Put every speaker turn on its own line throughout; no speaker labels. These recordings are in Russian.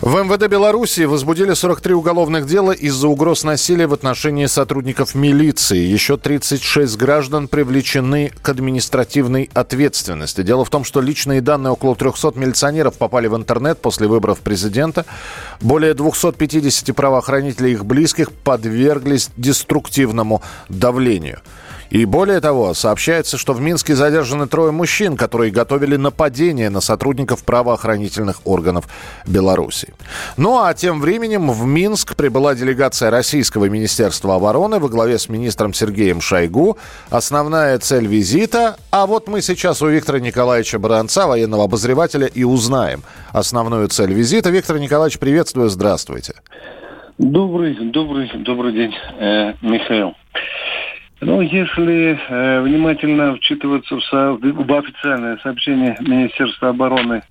в МВД Беларуси возбудили 43 уголовных дела из-за угроз насилия в отношении сотрудников милиции. Еще 36 граждан привлечены к административной ответственности. Дело в том, что личные данные около 300 милиционеров попали в интернет после выборов президента. Более 250 правоохранителей и их близких подверглись деструктивному давлению. И более того, сообщается, что в Минске задержаны трое мужчин, которые готовили нападение на сотрудников правоохранительных органов Беларуси. Ну а тем временем в Минск прибыла делегация Российского Министерства обороны во главе с министром Сергеем Шойгу. Основная цель визита, а вот мы сейчас у Виктора Николаевича Баранца, военного обозревателя, и узнаем основную цель визита. Виктор Николаевич, приветствую, здравствуйте.
Добрый, добрый, добрый день, э, Михаил. Ну, если э, внимательно вчитываться в, со, в официальное сообщение Министерства обороны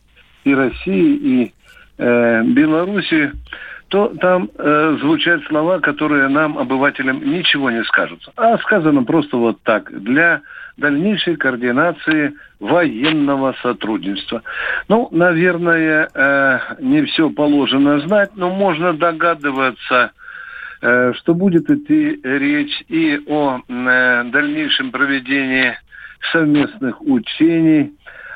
и России, и э, Беларуси, то там э, звучат слова, которые нам, обывателям, ничего не скажут. А сказано просто вот так, для дальнейшей координации военного сотрудничества. Ну, наверное, э, не все положено знать, но можно догадываться, что будет идти речь и о э, дальнейшем проведении совместных учений,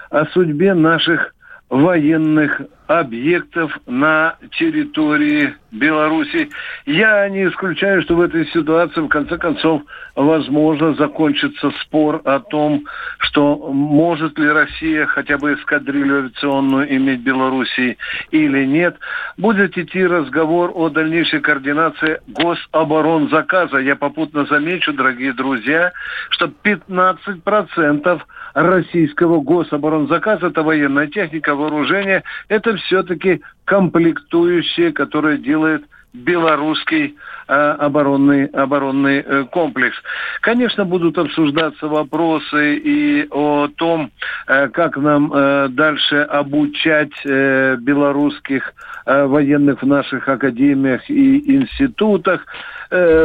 о судьбе наших военных объектов на территории Беларуси. Я не исключаю, что в этой ситуации, в конце концов, возможно, закончится спор о том, что может ли Россия хотя бы эскадрилью авиационную иметь в Беларуси или нет. Будет идти разговор о дальнейшей координации гособоронзаказа. Я попутно замечу, дорогие друзья, что 15% российского гособоронзаказа, это военная техника, вооружение, это все-таки комплектующие, которые делает белорусский э, оборонный, оборонный э, комплекс. Конечно, будут обсуждаться вопросы и о том, э, как нам э, дальше обучать э, белорусских э, военных в наших академиях и институтах.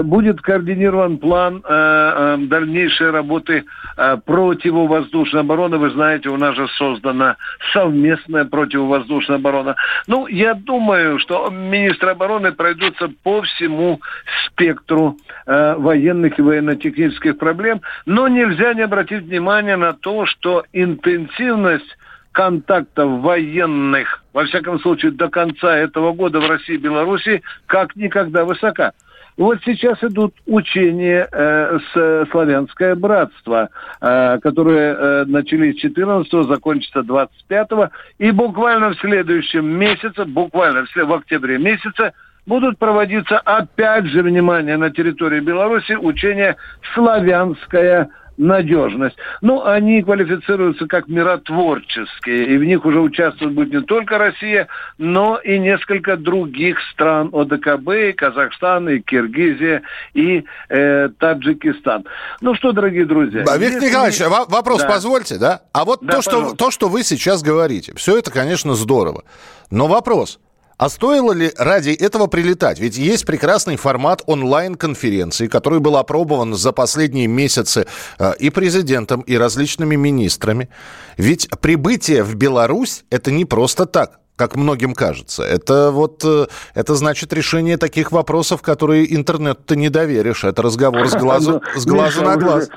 Будет координирован план дальнейшей работы противовоздушной обороны. Вы знаете, у нас же создана совместная противовоздушная оборона. Ну, я думаю, что министры обороны пройдутся по всему спектру военных и военно-технических проблем, но нельзя не обратить внимание на то, что интенсивность контактов военных, во всяком случае, до конца этого года в России и Беларуси как никогда высока. Вот сейчас идут учения э, с славянское братство, э, которые э, начались 14-го, закончатся 25-го, и буквально в следующем месяце, буквально в, в октябре месяце, будут проводиться опять же, внимание, на территории Беларуси учения «Славянская надежность. Ну, они квалифицируются как миротворческие, и в них уже участвует будет не только Россия, но и несколько других стран ОДКБ, и Казахстан, и Киргизия, и э, Таджикистан. Ну что, дорогие друзья...
А, Виктор Николаевич, мы... вопрос да. позвольте, да? А вот да, то, что, то, что вы сейчас говорите, все это, конечно, здорово. Но вопрос, а стоило ли ради этого прилетать? Ведь есть прекрасный формат онлайн-конференции, который был опробован за последние месяцы э, и президентом, и различными министрами. Ведь прибытие в Беларусь – это не просто так как многим кажется. Это вот, э, это значит решение таких вопросов, которые интернет-то не доверишь. Это разговор с глазу, с глазу на глаз.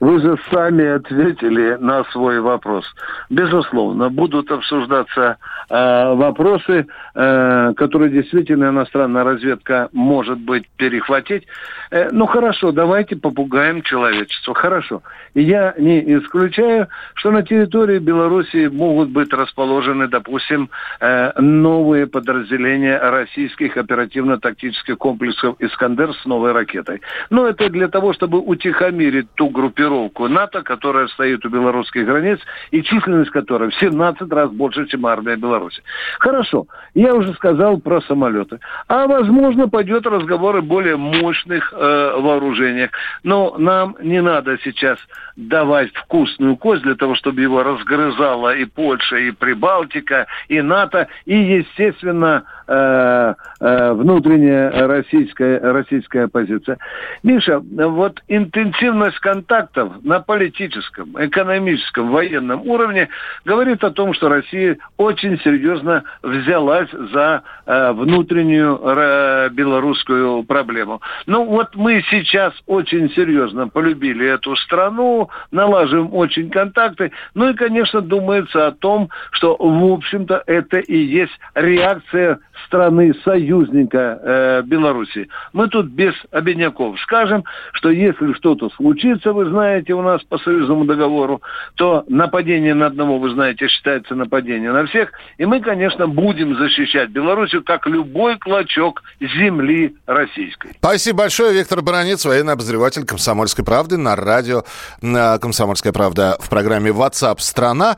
Вы же сами ответили на свой вопрос. Безусловно, будут обсуждаться э, вопросы, э, которые действительно иностранная разведка может быть перехватить. Э, ну хорошо, давайте попугаем человечество. Хорошо. я не исключаю, что на территории Беларуси могут быть расположены, допустим, э, новые подразделения российских оперативно-тактических комплексов «Искандер» с новой ракетой. Но это для того, чтобы утихомирить ту группу группировку НАТО, которая стоит у белорусских границ, и численность которой в 17 раз больше, чем армия Беларуси. Хорошо, я уже сказал про самолеты. А возможно, пойдет разговор о более мощных э, вооружениях. Но нам не надо сейчас давать вкусную кость для того, чтобы его разгрызала и Польша, и Прибалтика, и НАТО, и, естественно, э, э, внутренняя российская, российская оппозиция. Миша, вот интенсивность контактов на политическом, экономическом, военном уровне говорит о том, что Россия очень серьезно взялась за э, внутреннюю э, белорусскую проблему. Ну вот мы сейчас очень серьезно полюбили эту страну, налаживаем очень контакты, ну и, конечно, думается о том, что, в общем-то, это и есть реакция страны союзника э, Беларуси. Мы тут без обиняков скажем, что если что-то случится, вы знаете, у нас по союзному договору, то нападение на одного, вы знаете, считается нападением на всех. И мы, конечно, будем защищать Белоруссию, как любой клочок земли российской.
Спасибо большое. Виктор Баранец, военный обозреватель «Комсомольской правды» на радио «Комсомольская правда» в программе WhatsApp страна».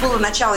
было начало.